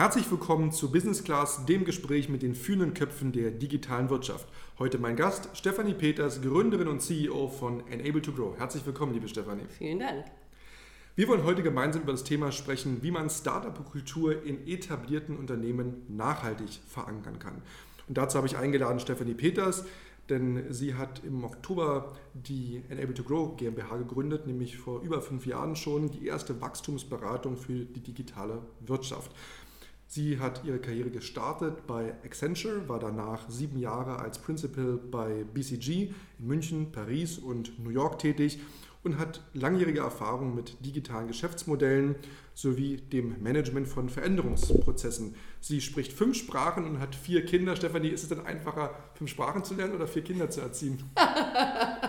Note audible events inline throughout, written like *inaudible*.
Herzlich willkommen zu Business Class, dem Gespräch mit den führenden Köpfen der digitalen Wirtschaft. Heute mein Gast, Stefanie Peters, Gründerin und CEO von Enable to Grow. Herzlich willkommen, liebe Stefanie. Vielen Dank. Wir wollen heute gemeinsam über das Thema sprechen, wie man Startup-Kultur in etablierten Unternehmen nachhaltig verankern kann. Und dazu habe ich eingeladen Stefanie Peters, denn sie hat im Oktober die Enable to Grow GmbH gegründet, nämlich vor über fünf Jahren schon die erste Wachstumsberatung für die digitale Wirtschaft. Sie hat ihre Karriere gestartet bei Accenture, war danach sieben Jahre als Principal bei BCG in München, Paris und New York tätig und hat langjährige Erfahrung mit digitalen Geschäftsmodellen sowie dem Management von Veränderungsprozessen. Sie spricht fünf Sprachen und hat vier Kinder. Stefanie, ist es denn einfacher, fünf Sprachen zu lernen oder vier Kinder zu erziehen? *laughs*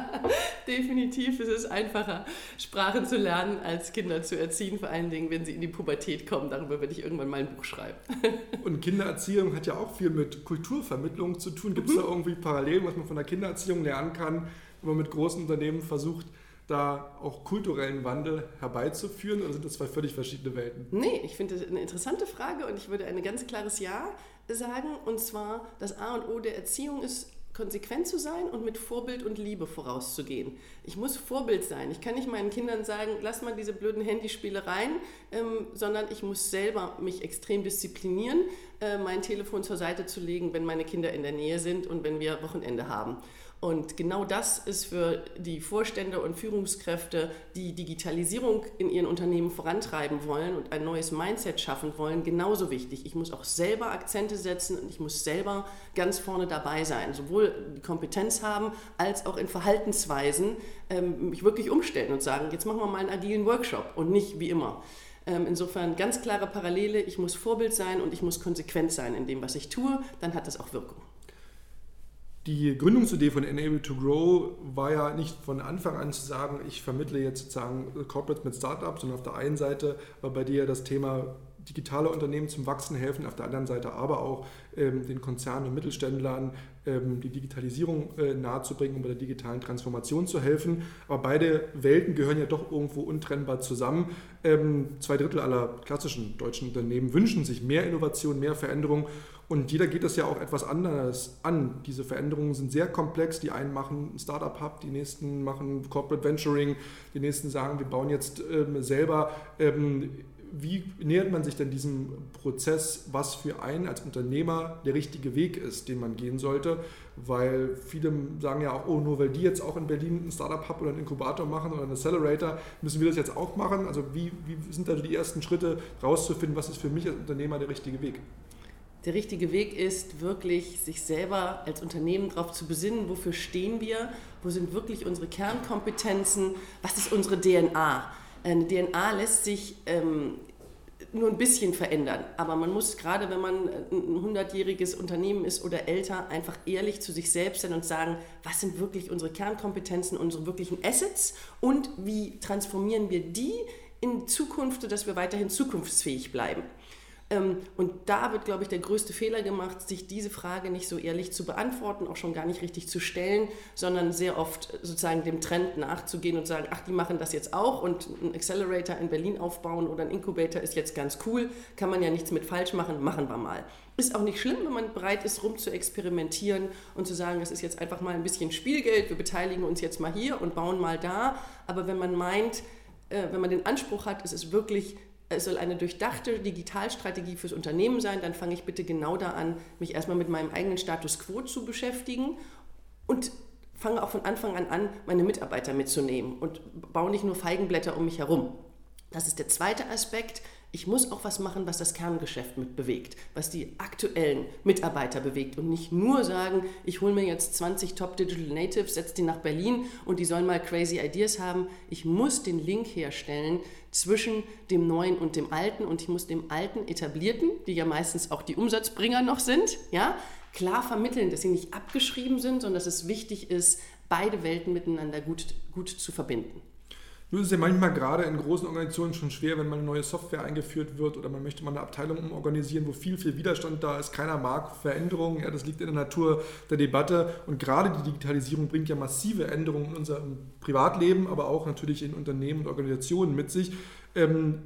Definitiv ist es einfacher, Sprachen zu lernen, als Kinder zu erziehen, vor allen Dingen, wenn sie in die Pubertät kommen. Darüber werde ich irgendwann mal ein Buch schreiben. *laughs* Und Kindererziehung hat ja auch viel mit Kulturvermittlung zu tun. Gibt es mhm. da irgendwie Parallelen, was man von der Kindererziehung lernen kann, wenn man mit großen Unternehmen versucht, da auch kulturellen Wandel herbeizuführen oder sind das zwei völlig verschiedene Welten? Nee, ich finde das eine interessante Frage und ich würde ein ganz klares Ja sagen. Und zwar, das A und O der Erziehung ist konsequent zu sein und mit Vorbild und Liebe vorauszugehen. Ich muss Vorbild sein. Ich kann nicht meinen Kindern sagen, lass mal diese blöden Handyspielereien, ähm, sondern ich muss selber mich extrem disziplinieren, äh, mein Telefon zur Seite zu legen, wenn meine Kinder in der Nähe sind und wenn wir Wochenende haben. Und genau das ist für die Vorstände und Führungskräfte, die Digitalisierung in ihren Unternehmen vorantreiben wollen und ein neues Mindset schaffen wollen, genauso wichtig. Ich muss auch selber Akzente setzen und ich muss selber ganz vorne dabei sein, sowohl die Kompetenz haben, als auch in Verhaltensweisen ähm, mich wirklich umstellen und sagen, jetzt machen wir mal einen agilen Workshop und nicht wie immer. Ähm, insofern ganz klare Parallele, ich muss Vorbild sein und ich muss konsequent sein in dem, was ich tue, dann hat das auch Wirkung. Die Gründungsidee von Enable to Grow war ja nicht von Anfang an zu sagen, ich vermittle jetzt sozusagen Corporates mit Startups, sondern auf der einen Seite war bei dir das Thema digitale Unternehmen zum Wachsen helfen, auf der anderen Seite aber auch ähm, den Konzernen und Mittelständlern ähm, die Digitalisierung äh, nahezubringen, um bei der digitalen Transformation zu helfen. Aber beide Welten gehören ja doch irgendwo untrennbar zusammen. Ähm, zwei Drittel aller klassischen deutschen Unternehmen wünschen sich mehr Innovation, mehr Veränderung und jeder geht das ja auch etwas anders an. Diese Veränderungen sind sehr komplex. Die einen machen ein Startup-Hub, die nächsten machen Corporate Venturing, die nächsten sagen, wir bauen jetzt ähm, selber. Ähm, wie nähert man sich denn diesem Prozess, was für einen als Unternehmer der richtige Weg ist, den man gehen sollte? Weil viele sagen ja auch, oh, nur weil die jetzt auch in Berlin ein Startup-Hub oder einen Inkubator machen oder einen Accelerator, müssen wir das jetzt auch machen? Also wie, wie sind da die ersten Schritte rauszufinden, was ist für mich als Unternehmer der richtige Weg? Der richtige Weg ist, wirklich sich selber als Unternehmen darauf zu besinnen, wofür stehen wir, wo sind wirklich unsere Kernkompetenzen, was ist unsere DNA. Eine DNA lässt sich ähm, nur ein bisschen verändern, aber man muss gerade, wenn man ein hundertjähriges Unternehmen ist oder älter, einfach ehrlich zu sich selbst sein und sagen, was sind wirklich unsere Kernkompetenzen, unsere wirklichen Assets und wie transformieren wir die in Zukunft, sodass wir weiterhin zukunftsfähig bleiben. Ähm, und da wird, glaube ich, der größte Fehler gemacht, sich diese Frage nicht so ehrlich zu beantworten, auch schon gar nicht richtig zu stellen, sondern sehr oft sozusagen dem Trend nachzugehen und sagen, ach, die machen das jetzt auch und ein Accelerator in Berlin aufbauen oder ein Incubator ist jetzt ganz cool, kann man ja nichts mit falsch machen, machen wir mal. Ist auch nicht schlimm, wenn man bereit ist, rum zu experimentieren und zu sagen, das ist jetzt einfach mal ein bisschen Spielgeld, wir beteiligen uns jetzt mal hier und bauen mal da. Aber wenn man meint, äh, wenn man den Anspruch hat, es ist wirklich es soll eine durchdachte Digitalstrategie fürs Unternehmen sein, dann fange ich bitte genau da an, mich erstmal mit meinem eigenen Status quo zu beschäftigen und fange auch von Anfang an an, meine Mitarbeiter mitzunehmen und baue nicht nur Feigenblätter um mich herum. Das ist der zweite Aspekt ich muss auch was machen, was das Kerngeschäft mit bewegt, was die aktuellen Mitarbeiter bewegt und nicht nur sagen, ich hole mir jetzt 20 Top Digital Natives, setze die nach Berlin und die sollen mal crazy Ideas haben. Ich muss den Link herstellen zwischen dem Neuen und dem Alten und ich muss dem Alten etablierten, die ja meistens auch die Umsatzbringer noch sind, ja, klar vermitteln, dass sie nicht abgeschrieben sind, sondern dass es wichtig ist, beide Welten miteinander gut, gut zu verbinden. Nun ist es ja manchmal gerade in großen Organisationen schon schwer, wenn mal eine neue Software eingeführt wird oder man möchte mal eine Abteilung umorganisieren, wo viel, viel Widerstand da ist. Keiner mag Veränderungen. Ja, das liegt in der Natur der Debatte. Und gerade die Digitalisierung bringt ja massive Änderungen in unserem Privatleben, aber auch natürlich in Unternehmen und Organisationen mit sich. Ähm,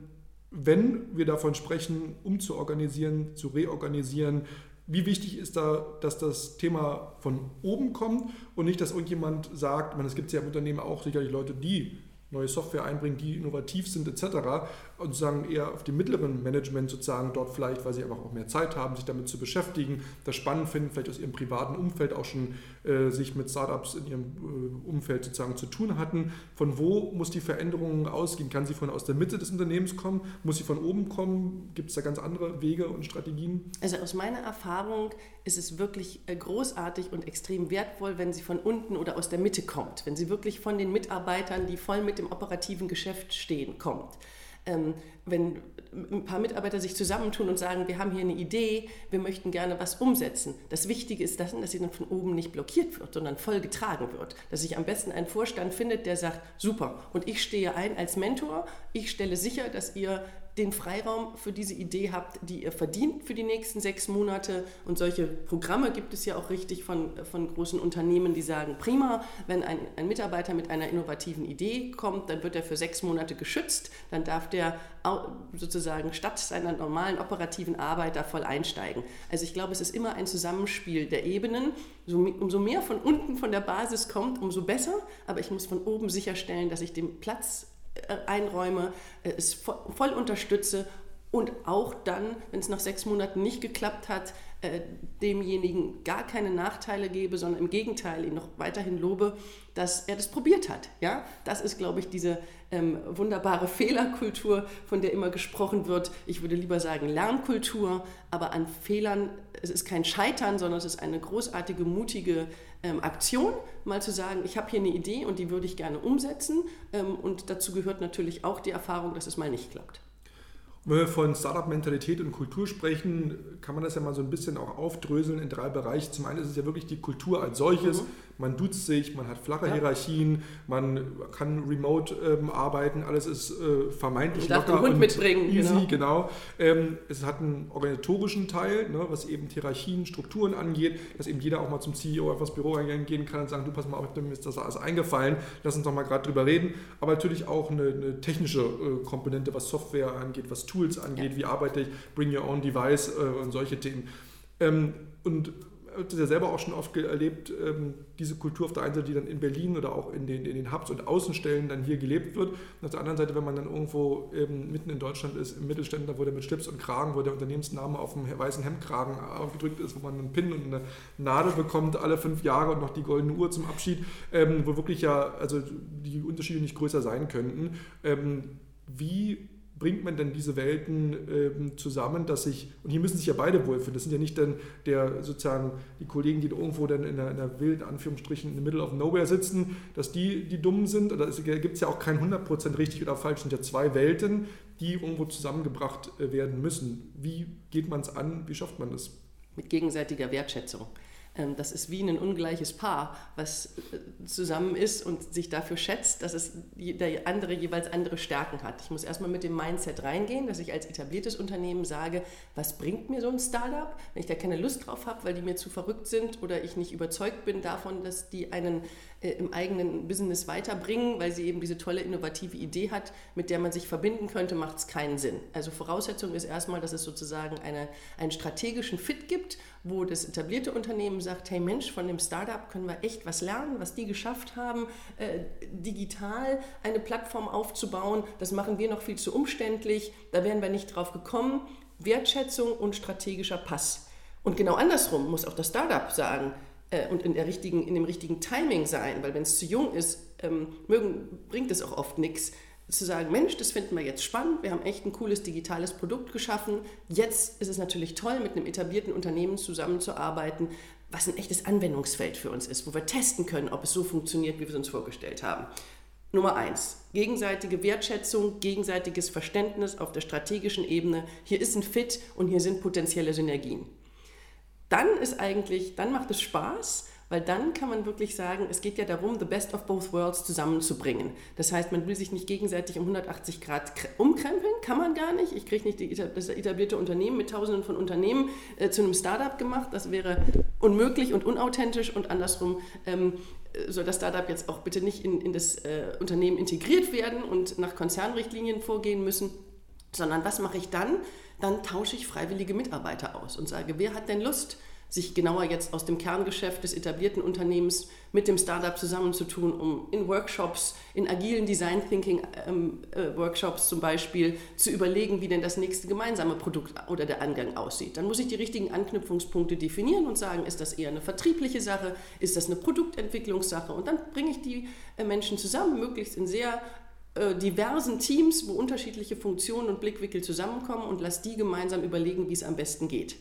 wenn wir davon sprechen, umzuorganisieren, zu reorganisieren, wie wichtig ist da, dass das Thema von oben kommt und nicht, dass irgendjemand sagt, es gibt ja im Unternehmen auch sicherlich Leute, die neue Software einbringen, die innovativ sind etc. Und sozusagen eher auf dem mittleren Management sozusagen dort vielleicht, weil sie einfach auch mehr Zeit haben, sich damit zu beschäftigen, das spannend finden, vielleicht aus ihrem privaten Umfeld auch schon äh, sich mit Startups in ihrem äh, Umfeld sozusagen zu tun hatten. Von wo muss die Veränderung ausgehen? Kann sie von aus der Mitte des Unternehmens kommen? Muss sie von oben kommen? Gibt es da ganz andere Wege und Strategien? Also aus meiner Erfahrung ist es wirklich äh, großartig und extrem wertvoll, wenn sie von unten oder aus der Mitte kommt, wenn sie wirklich von den Mitarbeitern, die voll mit dem operativen Geschäft stehen, kommt. Ähm, wenn ein paar Mitarbeiter sich zusammentun und sagen, wir haben hier eine Idee, wir möchten gerne was umsetzen. Das Wichtige ist, dass, dass sie dann von oben nicht blockiert wird, sondern voll getragen wird. Dass sich am besten ein Vorstand findet, der sagt, super, und ich stehe ein als Mentor, ich stelle sicher, dass ihr den Freiraum für diese Idee habt, die ihr verdient für die nächsten sechs Monate. Und solche Programme gibt es ja auch richtig von, von großen Unternehmen, die sagen, prima, wenn ein, ein Mitarbeiter mit einer innovativen Idee kommt, dann wird er für sechs Monate geschützt, dann darf der sozusagen statt seiner normalen operativen Arbeit da voll einsteigen. Also ich glaube, es ist immer ein Zusammenspiel der Ebenen. umso mehr von unten von der Basis kommt, umso besser. Aber ich muss von oben sicherstellen, dass ich den Platz einräume, äh, es voll unterstütze und auch dann, wenn es nach sechs Monaten nicht geklappt hat, äh, demjenigen gar keine Nachteile gebe, sondern im Gegenteil ihn noch weiterhin lobe, dass er das probiert hat. Ja? Das ist, glaube ich, diese ähm, wunderbare *laughs* Fehlerkultur, von der immer gesprochen wird. Ich würde lieber sagen Lernkultur, aber an Fehlern, es ist kein Scheitern, sondern es ist eine großartige, mutige ähm, Aktion, mal zu sagen, ich habe hier eine Idee und die würde ich gerne umsetzen. Ähm, und dazu gehört natürlich auch die Erfahrung, dass es mal nicht klappt. Wenn wir von Startup-Mentalität und Kultur sprechen, kann man das ja mal so ein bisschen auch aufdröseln in drei Bereiche. Zum einen ist es ja wirklich die Kultur als solches. Mhm. Man duzt sich, man hat flache ja. Hierarchien, man kann remote ähm, arbeiten, alles ist äh, vermeintlich locker den Hund und mitbringen, easy, genau. genau. Ähm, es hat einen organisatorischen Teil, ne, was eben Hierarchien, Strukturen angeht, dass eben jeder auch mal zum CEO einfach ins Büro gehen kann und sagen, du pass mal auf, mir ist das alles eingefallen, lass uns doch mal gerade drüber reden. Aber natürlich auch eine, eine technische äh, Komponente, was Software angeht, was Tools angeht, ja. wie arbeite ich, bring your own device äh, und solche Themen. Ähm, und das ja selber auch schon oft erlebt, ähm, diese Kultur auf der einen Seite, die dann in Berlin oder auch in den, in den Hubs und Außenstellen dann hier gelebt wird. Und auf der anderen Seite, wenn man dann irgendwo ähm, mitten in Deutschland ist, im Mittelständler, wo der mit Schlips und Kragen, wo der Unternehmensname auf dem weißen Hemdkragen aufgedrückt ist, wo man einen Pin und eine Nadel bekommt alle fünf Jahre und noch die goldene Uhr zum Abschied, ähm, wo wirklich ja also die Unterschiede nicht größer sein könnten. wie bringt man denn diese Welten ähm, zusammen, dass sich, und hier müssen sich ja beide wohlfühlen, das sind ja nicht dann der sozusagen die Kollegen, die irgendwo dann in einer, in einer wilden Anführungsstrichen in the middle of nowhere sitzen, dass die die dummen sind, oder es gibt ja auch kein 100% richtig oder falsch, es sind ja zwei Welten, die irgendwo zusammengebracht äh, werden müssen. Wie geht man es an, wie schafft man das? Mit gegenseitiger Wertschätzung. Ähm, das ist wie ein ungleiches Paar, was äh, zusammen ist und sich dafür schätzt, dass es der andere jeweils andere Stärken hat. Ich muss erstmal mit dem Mindset reingehen, dass ich als etabliertes Unternehmen sage, was bringt mir so ein Startup, wenn ich da keine Lust drauf habe, weil die mir zu verrückt sind oder ich nicht überzeugt bin davon, dass die einen äh, im eigenen Business weiterbringen, weil sie eben diese tolle innovative Idee hat, mit der man sich verbinden könnte, macht es keinen Sinn. Also Voraussetzung ist erstmal, dass es sozusagen eine, einen strategischen Fit gibt, wo das etablierte Unternehmen sagt, hey Mensch, von dem Startup können wir echt was lernen, was die geschafft haben, äh, digital eine Plattform aufzubauen. Das machen wir noch viel zu umständlich, da wären wir nicht drauf gekommen. Wertschätzung und strategischer Pass. Und genau andersrum muss auch das Startup sagen, äh, und in, der richtigen, in dem richtigen Timing sein, weil wenn es zu jung ist, ähm, mögen, bringt es auch oft nichts zu sagen, Mensch, das finden wir jetzt spannend, wir haben echt ein cooles digitales Produkt geschaffen. Jetzt ist es natürlich toll, mit einem etablierten Unternehmen zusammenzuarbeiten, was ein echtes Anwendungsfeld für uns ist, wo wir testen können, ob es so funktioniert, wie wir es uns vorgestellt haben. Nummer eins, gegenseitige Wertschätzung, gegenseitiges Verständnis auf der strategischen Ebene. Hier ist ein Fit und hier sind potenzielle Synergien dann ist eigentlich, dann macht es Spaß, weil dann kann man wirklich sagen, es geht ja darum, the best of both worlds zusammenzubringen. Das heißt, man will sich nicht gegenseitig um 180 Grad umkrempeln, kann man gar nicht. Ich kriege nicht die, das etablierte Unternehmen mit tausenden von Unternehmen äh, zu einem Startup gemacht. Das wäre unmöglich und unauthentisch und andersrum ähm, soll das Startup jetzt auch bitte nicht in, in das äh, Unternehmen integriert werden und nach Konzernrichtlinien vorgehen müssen sondern was mache ich dann? Dann tausche ich freiwillige Mitarbeiter aus und sage, wer hat denn Lust, sich genauer jetzt aus dem Kerngeschäft des etablierten Unternehmens mit dem Startup zusammenzutun, um in Workshops, in agilen Design Thinking ähm, äh, Workshops zum Beispiel zu überlegen, wie denn das nächste gemeinsame Produkt oder der Angang aussieht. Dann muss ich die richtigen Anknüpfungspunkte definieren und sagen, ist das eher eine vertriebliche Sache, ist das eine Produktentwicklungssache und dann bringe ich die äh, Menschen zusammen, möglichst in sehr äh, diversen Teams, wo unterschiedliche Funktionen und Blickwinkel zusammenkommen und lasse die gemeinsam überlegen, wie es am besten geht.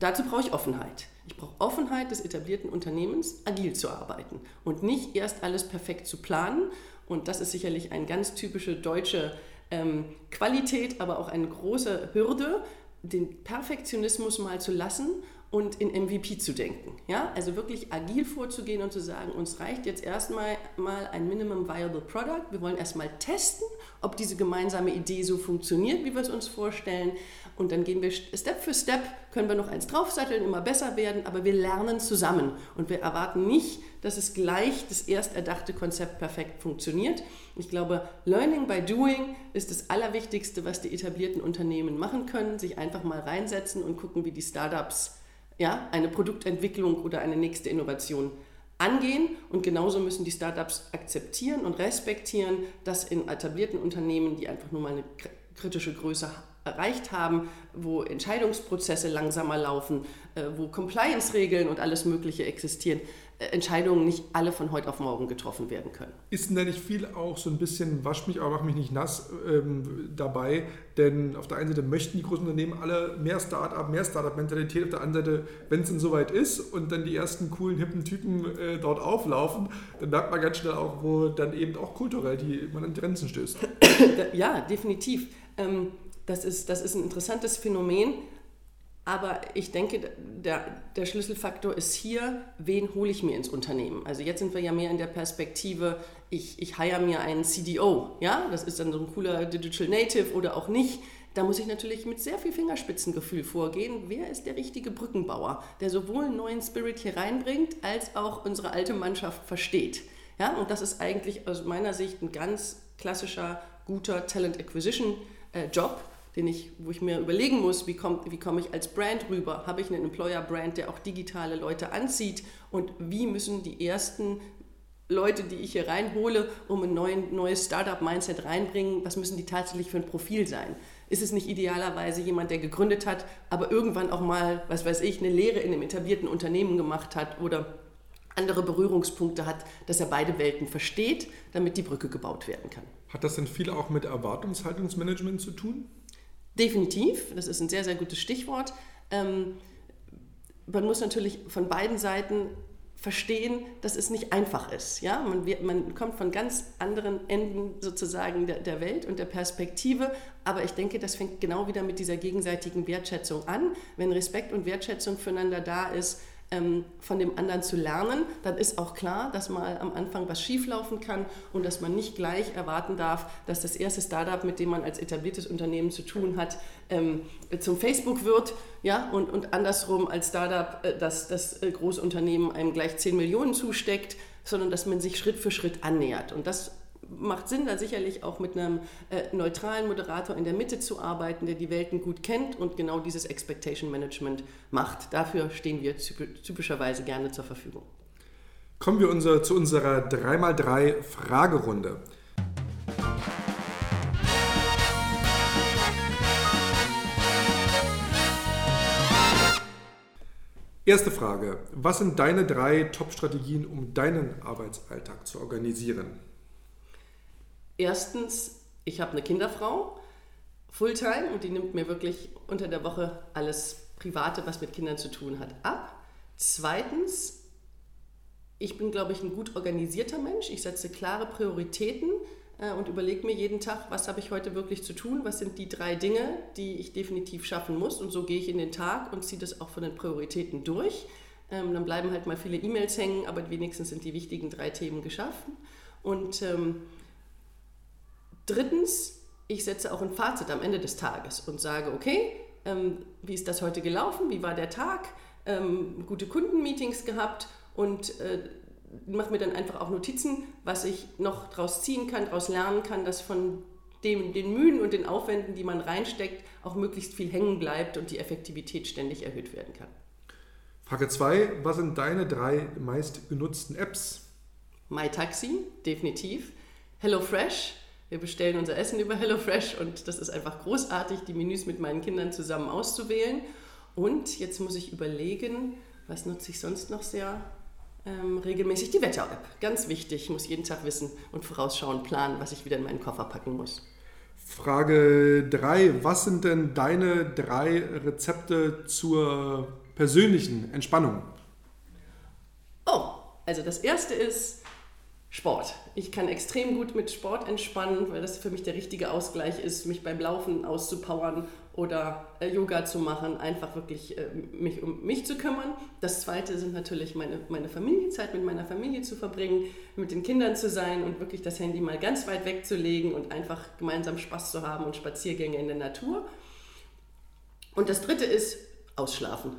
Dazu brauche ich Offenheit. Ich brauche Offenheit des etablierten Unternehmens, agil zu arbeiten und nicht erst alles perfekt zu planen. Und das ist sicherlich eine ganz typische deutsche ähm, Qualität, aber auch eine große Hürde, den Perfektionismus mal zu lassen und in MVP zu denken. Ja? Also wirklich agil vorzugehen und zu sagen, uns reicht jetzt erstmal mal ein Minimum Viable Product. Wir wollen erstmal testen, ob diese gemeinsame Idee so funktioniert, wie wir es uns vorstellen. Und dann gehen wir Step für Step, können wir noch eins draufsatteln, immer besser werden, aber wir lernen zusammen. Und wir erwarten nicht, dass es gleich das erst erdachte Konzept perfekt funktioniert. Ich glaube, Learning by Doing ist das Allerwichtigste, was die etablierten Unternehmen machen können. Sich einfach mal reinsetzen und gucken, wie die Startups ja, eine Produktentwicklung oder eine nächste Innovation angehen. Und genauso müssen die Startups akzeptieren und respektieren, dass in etablierten Unternehmen, die einfach nur mal eine kritische Größe erreicht haben, wo Entscheidungsprozesse langsamer laufen, äh, wo Compliance-Regeln und alles Mögliche existieren, Entscheidungen nicht alle von heute auf morgen getroffen werden können. Ist denn da nicht viel auch so ein bisschen, wasch mich, aber mach mich nicht nass ähm, dabei? Denn auf der einen Seite möchten die großen Unternehmen alle mehr Start-up, mehr Start-up-Mentalität. Auf der anderen Seite, wenn es denn soweit ist und dann die ersten coolen, hippen Typen äh, dort auflaufen, dann merkt man ganz schnell auch, wo dann eben auch kulturell die, man an Grenzen stößt. *coughs* ja, definitiv. Ähm, das ist, das ist ein interessantes Phänomen. Aber ich denke, der, der Schlüsselfaktor ist hier, wen hole ich mir ins Unternehmen? Also jetzt sind wir ja mehr in der Perspektive, ich, ich hire mir einen CDO. Ja? Das ist dann so ein cooler Digital Native oder auch nicht. Da muss ich natürlich mit sehr viel Fingerspitzengefühl vorgehen. Wer ist der richtige Brückenbauer, der sowohl einen neuen Spirit hier reinbringt, als auch unsere alte Mannschaft versteht? Ja? Und das ist eigentlich aus meiner Sicht ein ganz klassischer, guter Talent Acquisition äh, Job den ich, wo ich mir überlegen muss, wie komme wie komm ich als Brand rüber? Habe ich einen Employer-Brand, der auch digitale Leute anzieht? Und wie müssen die ersten Leute, die ich hier reinhole, um ein neuen, neues Startup-Mindset reinbringen, was müssen die tatsächlich für ein Profil sein? Ist es nicht idealerweise jemand, der gegründet hat, aber irgendwann auch mal, was weiß ich, eine Lehre in einem etablierten Unternehmen gemacht hat oder andere Berührungspunkte hat, dass er beide Welten versteht, damit die Brücke gebaut werden kann. Hat das denn viel auch mit Erwartungshaltungsmanagement zu tun? Definitiv, das ist ein sehr, sehr gutes Stichwort. Ähm, man muss natürlich von beiden Seiten verstehen, dass es nicht einfach ist. Ja? Man, man kommt von ganz anderen Enden sozusagen der, der, Welt und der Perspektive, aber ich denke, das fängt genau wieder mit dieser gegenseitigen Wertschätzung an. Wenn Respekt und Wertschätzung füreinander da ist, ähm, von dem anderen zu lernen, dann ist auch klar, dass mal am Anfang was schieflaufen kann und dass man nicht gleich erwarten darf, dass das erste Startup, mit dem man als etabliertes Unternehmen zu tun hat, ähm, zum Facebook wird ja, und, und andersrum als Startup, äh, dass das äh, Großunternehmen einem gleich 10 Millionen zusteckt, sondern dass man sich Schritt für Schritt annähert. Und das macht Sinn, da sicherlich auch mit einem äh, neutralen Moderator in der Mitte zu arbeiten, der die Welten gut kennt und genau dieses Expectation Management macht. Dafür stehen wir typischerweise gerne zur Verfügung. Kommen wir unser, zu unserer 3x3 Fragerunde. Erste Frage. Was sind deine drei Top-Strategien, um deinen Arbeitsalltag zu organisieren? Erstens, ich habe eine Kinderfrau, Fulltime, und die nimmt mir wirklich unter der Woche alles Private, was mit Kindern zu tun hat, ab. Zweitens, ich bin, glaube ich, ein gut organisierter Mensch. Ich setze klare Prioritäten äh, und überlege mir jeden Tag, was habe ich heute wirklich zu tun, was sind die drei Dinge, die ich definitiv schaffen muss. Und so gehe ich in den Tag und ziehe das auch von den Prioritäten durch. Ähm, dann bleiben halt mal viele E-Mails hängen, aber wenigstens sind die wichtigen drei Themen geschaffen. Und ähm, Drittens, ich setze auch ein Fazit am Ende des Tages und sage, okay, ähm, wie ist das heute gelaufen, wie war der Tag, ähm, gute Kundenmeetings gehabt und äh, mache mir dann einfach auch Notizen, was ich noch daraus ziehen kann, daraus lernen kann, das von dem, den Mühen und den Aufwänden, die man reinsteckt, auch möglichst viel hängen bleibt und die Effektivität ständig erhöht werden kann. Frage 2. Was sind deine drei meist genutzten Apps? MyTaxi, definitiv. HelloFresh. Wir bestellen unser Essen über HelloFresh und das ist einfach großartig, die Menüs mit meinen Kindern zusammen auszuwählen. Und jetzt muss ich überlegen, was nutze ich sonst noch sehr ähm, regelmäßig? Die Wetter-App. Ganz wichtig. Ich muss jeden Tag wissen und vorausschauen, planen, was ich wieder in meinen Koffer packen muss. Frage 3. Was sind denn deine drei Rezepte zur persönlichen Entspannung? Oh, also das erste ist Sport. Ich kann extrem gut mit Sport entspannen, weil das für mich der richtige Ausgleich ist, mich beim Laufen auszupowern oder äh, Yoga zu machen, einfach wirklich äh, mich um mich zu kümmern. Das zweite sind natürlich meine, meine Familienzeit mit meiner Familie zu verbringen, mit den Kindern zu sein und wirklich das Handy mal ganz weit wegzulegen und einfach gemeinsam Spaß zu haben und Spaziergänge in der Natur. Und das dritte ist Ausschlafen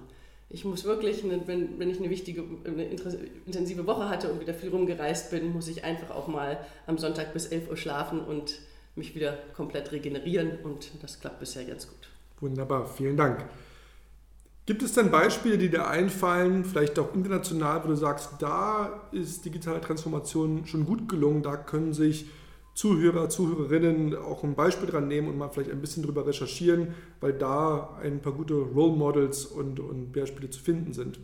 ich muss wirklich, wenn, wenn ich eine wichtige, eine intensive Woche hatte und wieder viel rumgereist bin, muss ich einfach auch mal am Sonntag bis 11 Uhr schlafen und mich wieder komplett regenerieren und das klappt bisher ganz gut. Wunderbar, vielen Dank. Gibt es denn Beispiele, die dir einfallen, vielleicht auch international, wo du sagst, da ist digitale Transformation schon gut gelungen, da können sich Zuhörer, Zuhörerinnen auch ein Beispiel dran nehmen und mal vielleicht ein bisschen drüber recherchieren, weil da ein paar gute Role Models und, und Beispiele zu finden sind.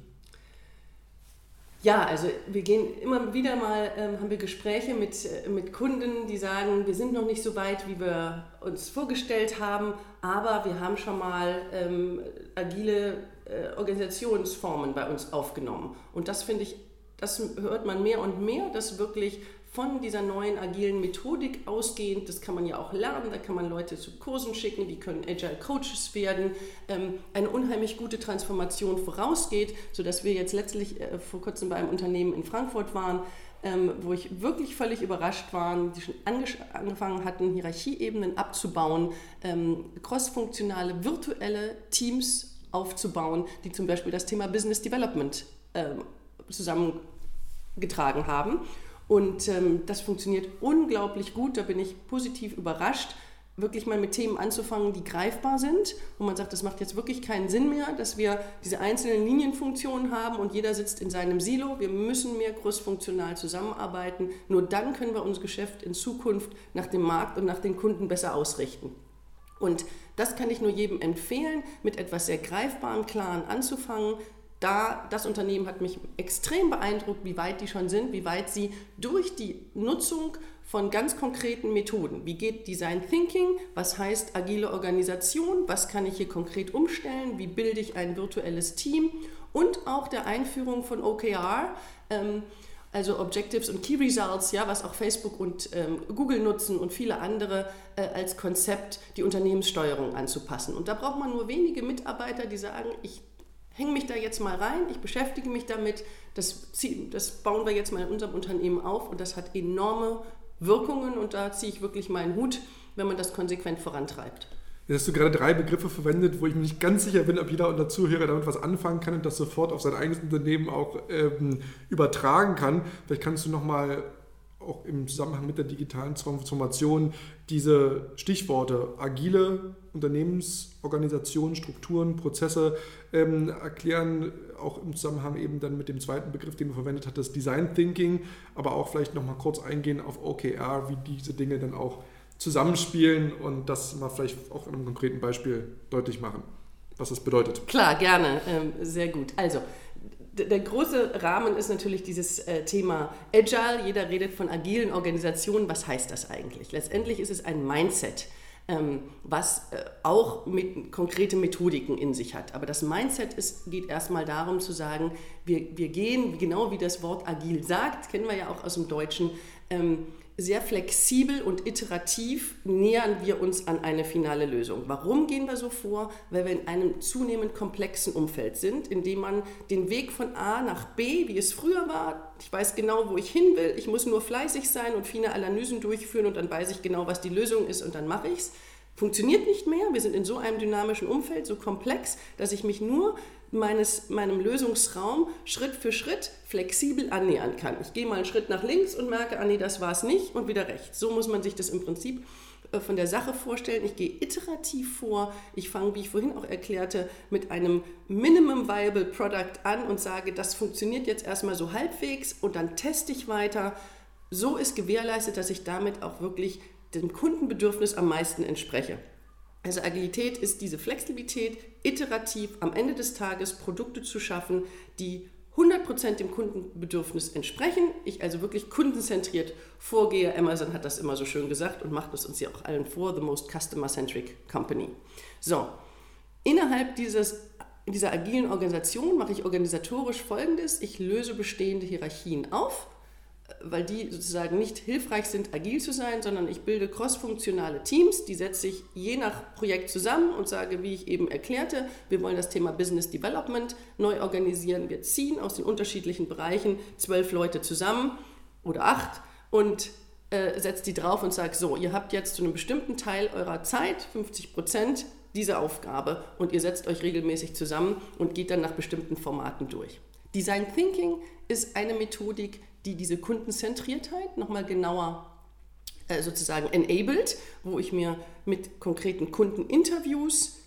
Ja, also wir gehen immer wieder mal, ähm, haben wir Gespräche mit, äh, mit Kunden, die sagen, wir sind noch nicht so weit, wie wir uns vorgestellt haben, aber wir haben schon mal ähm, agile äh, Organisationsformen bei uns aufgenommen. Und das finde ich, das hört man mehr und mehr, dass wirklich von dieser neuen agilen Methodik ausgehend, das kann man ja auch lernen, da kann man Leute zu Kursen schicken, die können Agile Coaches werden, ähm, eine unheimlich gute Transformation vorausgeht, sodass wir jetzt letztlich äh, vor kurzem bei einem Unternehmen in Frankfurt waren, ähm, wo ich wirklich völlig überrascht war, die schon angefangen hatten, Hierarchieebenen abzubauen, ähm, crossfunktionale virtuelle Teams aufzubauen, die zum Beispiel das Thema Business Development zusammengetragen haben. Und ähm, das funktioniert unglaublich gut. Da bin ich positiv überrascht, wirklich mal mit Themen anzufangen, die greifbar sind, wo man sagt, das macht jetzt wirklich keinen Sinn mehr, dass wir diese einzelnen Linienfunktionen haben und jeder sitzt in seinem Silo. Wir müssen mehr großfunktional zusammenarbeiten. Nur dann können wir unser Geschäft in Zukunft nach dem Markt und nach den Kunden besser ausrichten. Und das kann ich nur jedem empfehlen, mit etwas sehr Greifbarem, Klaren anzufangen, da, das Unternehmen hat mich extrem beeindruckt, wie weit die schon sind, wie weit sie durch die Nutzung von ganz konkreten Methoden, wie geht Design Thinking, was heißt agile Organisation, was kann ich hier konkret umstellen, wie bilde ich ein virtuelles Team und auch der Einführung von OKR, ähm, also Objectives und Key Results, ja, was auch Facebook und ähm, Google nutzen und viele andere äh, als Konzept, die Unternehmenssteuerung anzupassen. Und da braucht man nur wenige Mitarbeiter, die sagen, ich hänge mich da jetzt mal rein, ich beschäftige mich damit, das, das bauen wir jetzt mal in unserem Unternehmen auf und das hat enorme Wirkungen und da ziehe ich wirklich meinen Hut, wenn man das konsequent vorantreibt. Jetzt hast du gerade drei Begriffe verwendet, wo ich mir nicht ganz sicher bin, ob jeder unter Zuhörer damit was anfangen kann und das sofort auf sein eigenes Unternehmen auch ähm, übertragen kann. Vielleicht kannst du nochmal auch im Zusammenhang mit der digitalen Transformation diese Stichworte agile Unternehmensorganisationen, Strukturen, Prozesse ähm, erklären, auch im Zusammenhang eben dann mit dem zweiten Begriff, den du verwendet hattest, Design Thinking, aber auch vielleicht nochmal kurz eingehen auf OKR, wie diese Dinge dann auch zusammenspielen und das mal vielleicht auch in einem konkreten Beispiel deutlich machen, was das bedeutet. Klar, gerne, ähm, sehr gut. Also, der große Rahmen ist natürlich dieses äh, Thema Agile. Jeder redet von agilen Organisationen. Was heißt das eigentlich? Letztendlich ist es ein Mindset, ähm, was äh, auch mit konkrete Methodiken in sich hat. Aber das Mindset ist, geht erstmal darum zu sagen, wir, wir gehen, genau wie das Wort agil sagt, kennen wir ja auch aus dem Deutschen, ähm, sehr flexibel und iterativ nähern wir uns an eine finale Lösung. Warum gehen wir so vor? Weil wir in einem zunehmend komplexen Umfeld sind, in dem man den Weg von A nach B, wie es früher war, ich weiß genau, wo ich hin will, ich muss nur fleißig sein und viele Analysen durchführen und dann weiß ich genau, was die Lösung ist und dann mache ich es. Funktioniert nicht mehr. Wir sind in so einem dynamischen Umfeld, so komplex, dass ich mich nur meines, meinem Lösungsraum Schritt für Schritt flexibel annähern kann. Ich gehe mal einen Schritt nach links und merke, ah nee, das war es nicht und wieder rechts. So muss man sich das im Prinzip äh, von der Sache vorstellen. Ich gehe iterativ vor. Ich fange, wie ich vorhin auch erklärte, mit einem Minimum Viable Product an und sage, das funktioniert jetzt erstmal so halbwegs und dann teste ich weiter. So ist gewährleistet, dass ich damit auch wirklich dem Kundenbedürfnis am meisten entspreche. Also Agilität ist diese Flexibilität, iterativ am Ende des Tages Produkte zu schaffen, die 100% dem Kundenbedürfnis entsprechen. Ich also wirklich kundenzentriert vorgehe. Amazon hat das immer so schön gesagt und macht es uns ja auch allen vor, the most customer-centric company. So, innerhalb dieses, dieser agilen Organisation mache ich organisatorisch Folgendes. Ich löse bestehende Hierarchien auf weil die sozusagen nicht hilfreich sind, agil zu sein, sondern ich bilde crossfunktionale Teams, die setze ich je nach Projekt zusammen und sage, wie ich eben erklärte, wir wollen das Thema Business Development neu organisieren. Wir ziehen aus den unterschiedlichen Bereichen zwölf Leute zusammen oder acht und äh, setze die drauf und sage, so, ihr habt jetzt zu einem bestimmten Teil eurer Zeit, 50 Prozent, diese Aufgabe und ihr setzt euch regelmäßig zusammen und geht dann nach bestimmten Formaten durch. Design Thinking ist eine Methodik, die diese Kundenzentriertheit nochmal genauer äh, sozusagen enabled, wo ich mir mit konkreten Kundeninterviews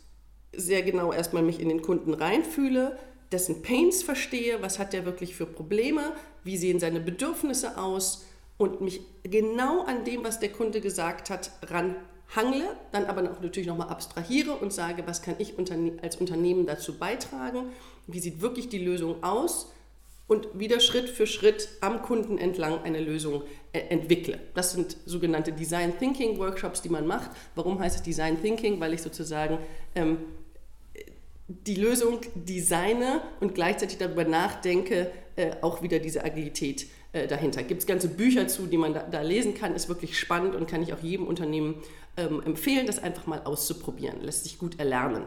sehr genau erstmal mich in den Kunden reinfühle, dessen Pains verstehe, was hat er wirklich für Probleme, wie sehen seine Bedürfnisse aus und mich genau an dem, was der Kunde gesagt hat, ranhangle, dann aber natürlich nochmal abstrahiere und sage, was kann ich als Unternehmen dazu beitragen, wie sieht wirklich die Lösung aus und wieder Schritt für Schritt am Kunden entlang eine Lösung äh, entwickle. Das sind sogenannte Design Thinking Workshops, die man macht. Warum heißt es Design Thinking? Weil ich sozusagen ähm, die Lösung designe und gleichzeitig darüber nachdenke, äh, auch wieder diese Agilität äh, dahinter. Gibt es ganze Bücher zu, die man da, da, lesen kann, ist wirklich spannend und kann ich auch jedem Unternehmen ähm, empfehlen, das einfach mal auszuprobieren. Lässt sich gut erlernen.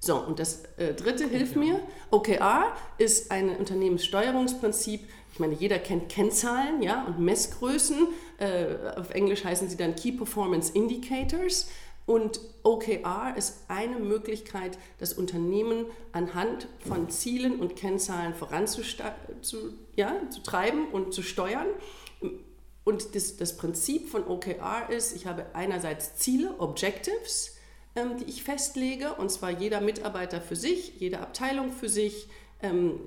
So, und das äh, dritte hilft mir. OKR ist ein Unternehmenssteuerungsprinzip. Ich meine, jeder kennt Kennzahlen ja, und Messgrößen. Äh, auf Englisch heißen sie dann Key Performance Indicators. Und OKR ist eine Möglichkeit, das Unternehmen anhand von Zielen und Kennzahlen voranzutreiben ja, zu und zu steuern. Und das, das Prinzip von OKR ist, ich habe einerseits Ziele, Objectives, die ich festlege, und zwar jeder Mitarbeiter für sich, jede Abteilung für sich, ähm,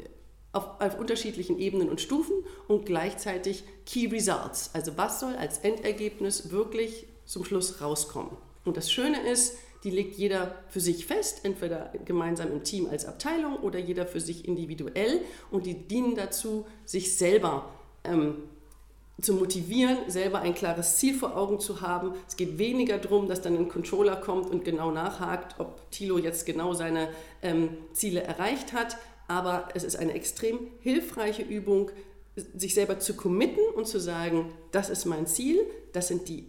auf, auf, unterschiedlichen Ebenen und Stufen und gleichzeitig Key Results. Also was soll als Endergebnis wirklich zum Schluss rauskommen? Und das Schöne ist, die legt jeder für sich fest, entweder gemeinsam im Team als Abteilung oder jeder für sich individuell und die dienen dazu, sich selber ähm, zu motivieren, selber ein klares Ziel vor Augen zu haben. Es geht weniger darum, dass dann ein Controller kommt und genau nachhakt, ob Thilo jetzt genau seine ähm, Ziele erreicht hat. Aber es ist eine extrem hilfreiche Übung, sich selber zu committen und zu sagen, das ist mein Ziel, das sind die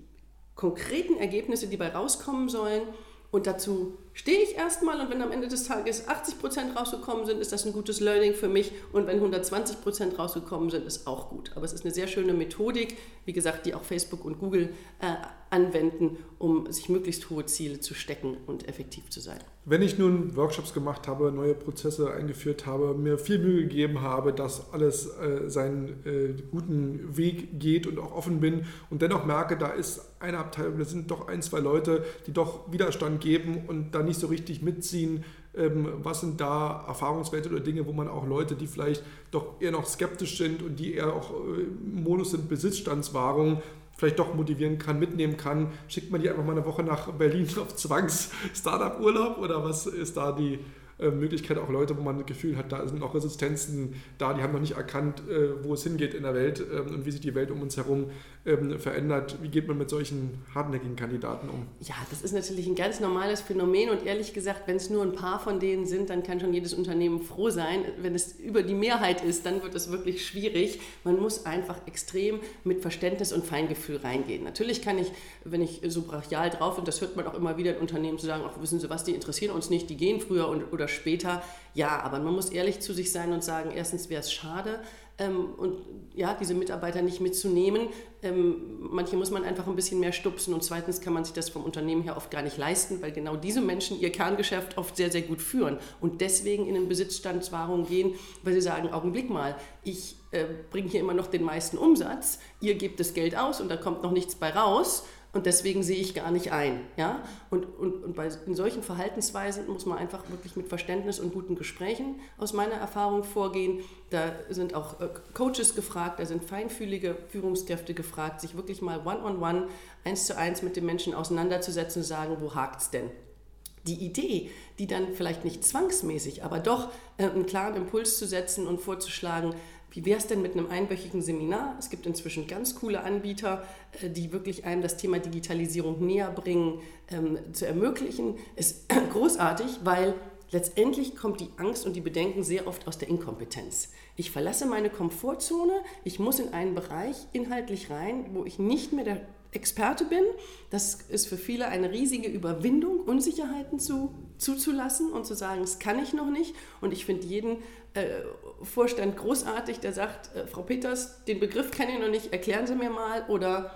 konkreten Ergebnisse, die bei rauskommen sollen. Und dazu stehe ich erstmal und wenn am Ende des Tages 80% rausgekommen sind, ist das ein gutes Learning für mich und wenn 120% rausgekommen sind, ist auch gut. Aber es ist eine sehr schöne Methodik, wie gesagt, die auch Facebook und Google äh, anwenden, um sich möglichst hohe Ziele zu stecken und effektiv zu sein. Wenn ich nun Workshops gemacht habe, neue Prozesse eingeführt habe, mir viel Mühe gegeben habe, dass alles äh, seinen äh, guten Weg geht und auch offen bin und dennoch merke, da ist eine Abteilung, da sind doch ein, zwei Leute, die doch Widerstand geben und da nicht so richtig mitziehen, ähm, was sind da Erfahrungswerte oder Dinge, wo man auch Leute, die vielleicht doch eher noch skeptisch sind und die eher auch äh, im Modus sind Besitzstandswahrung, vielleicht doch motivieren kann, mitnehmen kann. Schickt man die einfach mal eine Woche nach Berlin *laughs* auf Zwangs-Startup-Urlaub oder was ist da die äh, Möglichkeit, auch Leute, wo man das Gefühl hat, da sind noch Resistenzen da, die haben noch nicht erkannt, äh, wo es hingeht in der Welt ähm, und wie sich die Welt um uns herum ähm, verändert. Wie geht man mit solchen hartnäckigen Kandidaten um? Ja, das ist natürlich ein ganz normales Phänomen und ehrlich gesagt, wenn es nur ein paar von denen sind, dann kann schon jedes Unternehmen froh sein. Wenn es über die Mehrheit ist, dann wird es wirklich schwierig. Man muss einfach extrem mit Verständnis und Feingefühl reingehen. Natürlich kann ich, wenn ich so brachial drauf bin, das hört man auch immer wieder in Unternehmen zu sagen, ach, wissen Sie was, die interessieren uns nicht, die gehen früher und, oder später. Ja, aber man muss ehrlich zu sich sein und sagen, erstens wäre es schade, ähm, und ja, diese Mitarbeiter nicht mitzunehmen. Ähm, manche muss man einfach ein bisschen mehr stupsen und zweitens kann man sich das vom Unternehmen her oft gar nicht leisten, weil genau diese Menschen ihr Kerngeschäft oft sehr, sehr gut führen und deswegen in den Besitzstandswahrung gehen, weil sie sagen, Augenblick mal, ich äh, bringe hier immer noch den meisten Umsatz, ihr gebt das Geld aus und da kommt noch nichts bei raus und deswegen sehe ich gar nicht ein. Ja? Und, und, und bei, in solchen Verhaltensweisen muss man einfach wirklich mit Verständnis und guten Gesprächen aus meiner Erfahrung vorgehen. Da sind auch äh, Coaches gefragt, da sind feinfühlige Führungskräfte gefragt, sich wirklich mal one-on-one, eins zu eins mit den Menschen auseinanderzusetzen und sagen, wo hakt es denn? Die Idee, die dann vielleicht nicht zwangsmäßig, aber doch äh, einen klaren Impuls zu setzen und vorzuschlagen, wie wäre es denn mit einem einwöchigen Seminar? Es gibt inzwischen ganz coole Anbieter, äh, die wirklich einem das Thema Digitalisierung näher bringen, ähm, zu ermöglichen. Ist *clears throat* großartig, weil letztendlich kommt die Angst und die Bedenken sehr oft aus der Inkompetenz. Ich verlasse meine Komfortzone, ich muss in einen Bereich inhaltlich rein, wo ich nicht mehr der Experte bin. Das ist für viele eine riesige Überwindung, Unsicherheiten zu, zuzulassen und zu sagen, das kann ich noch nicht. Und ich finde jeden äh, Vorstand großartig, der sagt, äh, Frau Peters, den Begriff kenne ich noch nicht, erklären Sie mir mal. Oder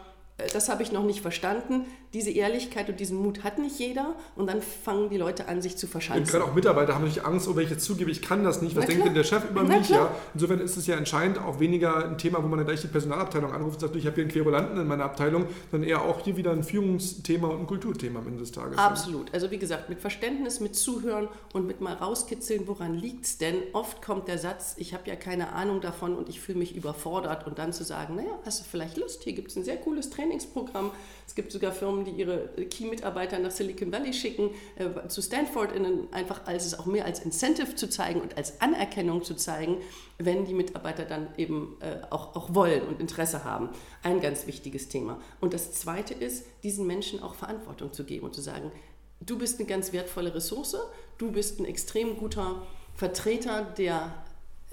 das habe ich noch nicht verstanden. Diese Ehrlichkeit und diesen Mut hat nicht jeder und dann fangen die Leute an, sich zu verschanzen. Und gerade auch Mitarbeiter haben natürlich Angst, oh, wenn ich jetzt zugebe, ich kann das nicht, was denkt denn der Chef über Na mich? Ja? Insofern ist es ja entscheidend auch weniger ein Thema, wo man dann gleich die Personalabteilung anruft und sagt, ich habe hier einen Querulanten in meiner Abteilung, sondern eher auch hier wieder ein Führungsthema und ein Kulturthema am Ende des Tages. Absolut. Also wie gesagt, mit Verständnis, mit Zuhören und mit mal rauskitzeln, woran liegt es denn? Oft kommt der Satz, ich habe ja keine Ahnung davon und ich fühle mich überfordert und dann zu sagen, naja, hast du vielleicht Lust, hier gibt es ein sehr cooles Trainingsprogramm, es gibt sogar Firmen, die ihre Key-Mitarbeiter nach Silicon Valley schicken, äh, zu Stanford, in, einfach als es auch mehr als Incentive zu zeigen und als Anerkennung zu zeigen, wenn die Mitarbeiter dann eben äh, auch, auch wollen und Interesse haben. Ein ganz wichtiges Thema. Und das Zweite ist, diesen Menschen auch Verantwortung zu geben und zu sagen, du bist eine ganz wertvolle Ressource, du bist ein extrem guter Vertreter der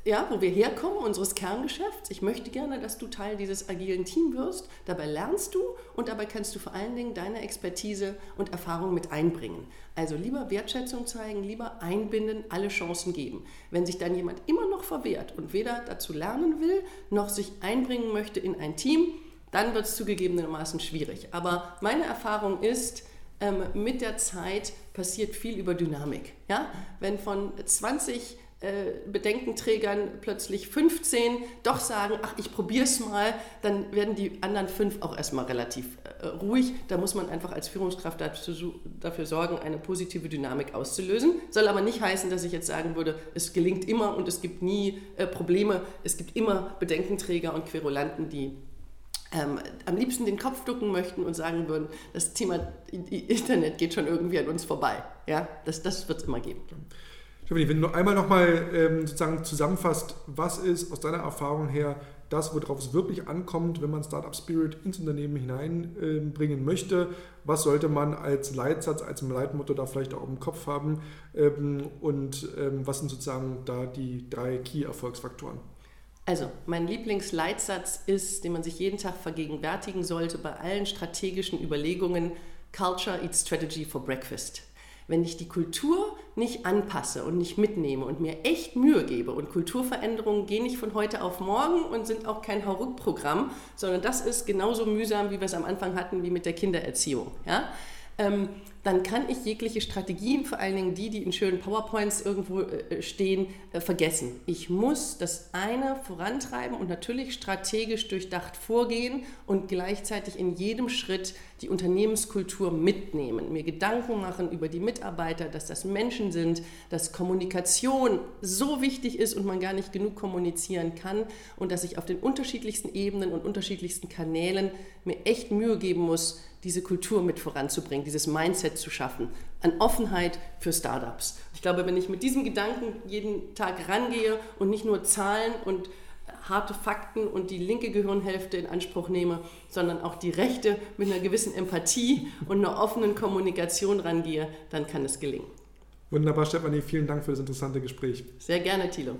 ja, wo wir herkommen, unseres Kerngeschäfts. Ich möchte gerne, dass du Teil dieses agilen Teams wirst. Dabei lernst du und dabei kannst du vor allen Dingen deine Expertise und Erfahrung mit einbringen. Also lieber Wertschätzung zeigen, lieber einbinden, alle Chancen geben. Wenn sich dann jemand immer noch verwehrt und weder dazu lernen will, noch sich einbringen möchte in ein Team, dann wird es zugegebenermaßen schwierig. Aber meine Erfahrung ist, ähm, mit der Zeit passiert viel über Dynamik. Ja? Wenn von 20 äh, Bedenkenträgern plötzlich 15 doch sagen, ach, ich probiere es mal, dann werden die anderen fünf auch erstmal relativ äh, ruhig. Da muss man einfach als Führungskraft dazu, dafür sorgen, eine positive Dynamik auszulösen. Soll aber nicht heißen, dass ich jetzt sagen würde, es gelingt immer und es gibt nie äh, Probleme. Es gibt immer Bedenkenträger und Querulanten, die ähm, am liebsten den Kopf ducken möchten und sagen würden, das Thema Internet geht schon irgendwie an uns vorbei. Ja, das, das wird es immer geben. Stefanie, wenn du einmal nochmal ähm, sozusagen zusammenfasst, was ist aus deiner Erfahrung her das, worauf es wirklich ankommt, wenn man Startup Spirit ins Unternehmen hineinbringen äh, möchte? Was sollte man als Leitsatz, als Leitmotto da vielleicht auch im Kopf haben? Ähm, und ähm, was sind sozusagen da die drei Key-Erfolgsfaktoren? Also, mein Lieblingsleitsatz ist, den man sich jeden Tag vergegenwärtigen sollte bei allen strategischen Überlegungen: Culture eats Strategy for Breakfast wenn ich die Kultur nicht anpasse und nicht mitnehme und mir echt Mühe gebe und Kulturveränderungen gehen nicht von heute auf morgen und sind auch kein Hauruck-Programm, sondern das ist genauso mühsam, wie wir es am Anfang hatten, wie mit der Kindererziehung. Ja? Ähm, dann kann ich jegliche Strategien, vor allen Dingen die, die in schönen PowerPoints irgendwo äh, stehen, äh, vergessen. Ich muss das eine vorantreiben und natürlich strategisch durchdacht vorgehen und gleichzeitig in jedem Schritt die Unternehmenskultur mitnehmen, mir Gedanken machen über die Mitarbeiter, dass das Menschen sind, dass Kommunikation so wichtig ist und man gar nicht genug kommunizieren kann und dass ich auf den unterschiedlichsten Ebenen und unterschiedlichsten Kanälen mir echt Mühe geben muss, diese Kultur mit voranzubringen, dieses Mindset zu schaffen, an Offenheit für Startups. Ich glaube, wenn ich mit diesem Gedanken jeden Tag rangehe und nicht nur Zahlen und harte Fakten und die linke Gehirnhälfte in Anspruch nehme, sondern auch die rechte mit einer gewissen Empathie und einer offenen Kommunikation rangehe, dann kann es gelingen. Wunderbar, Stefanie. Vielen Dank für das interessante Gespräch. Sehr gerne, Thilo.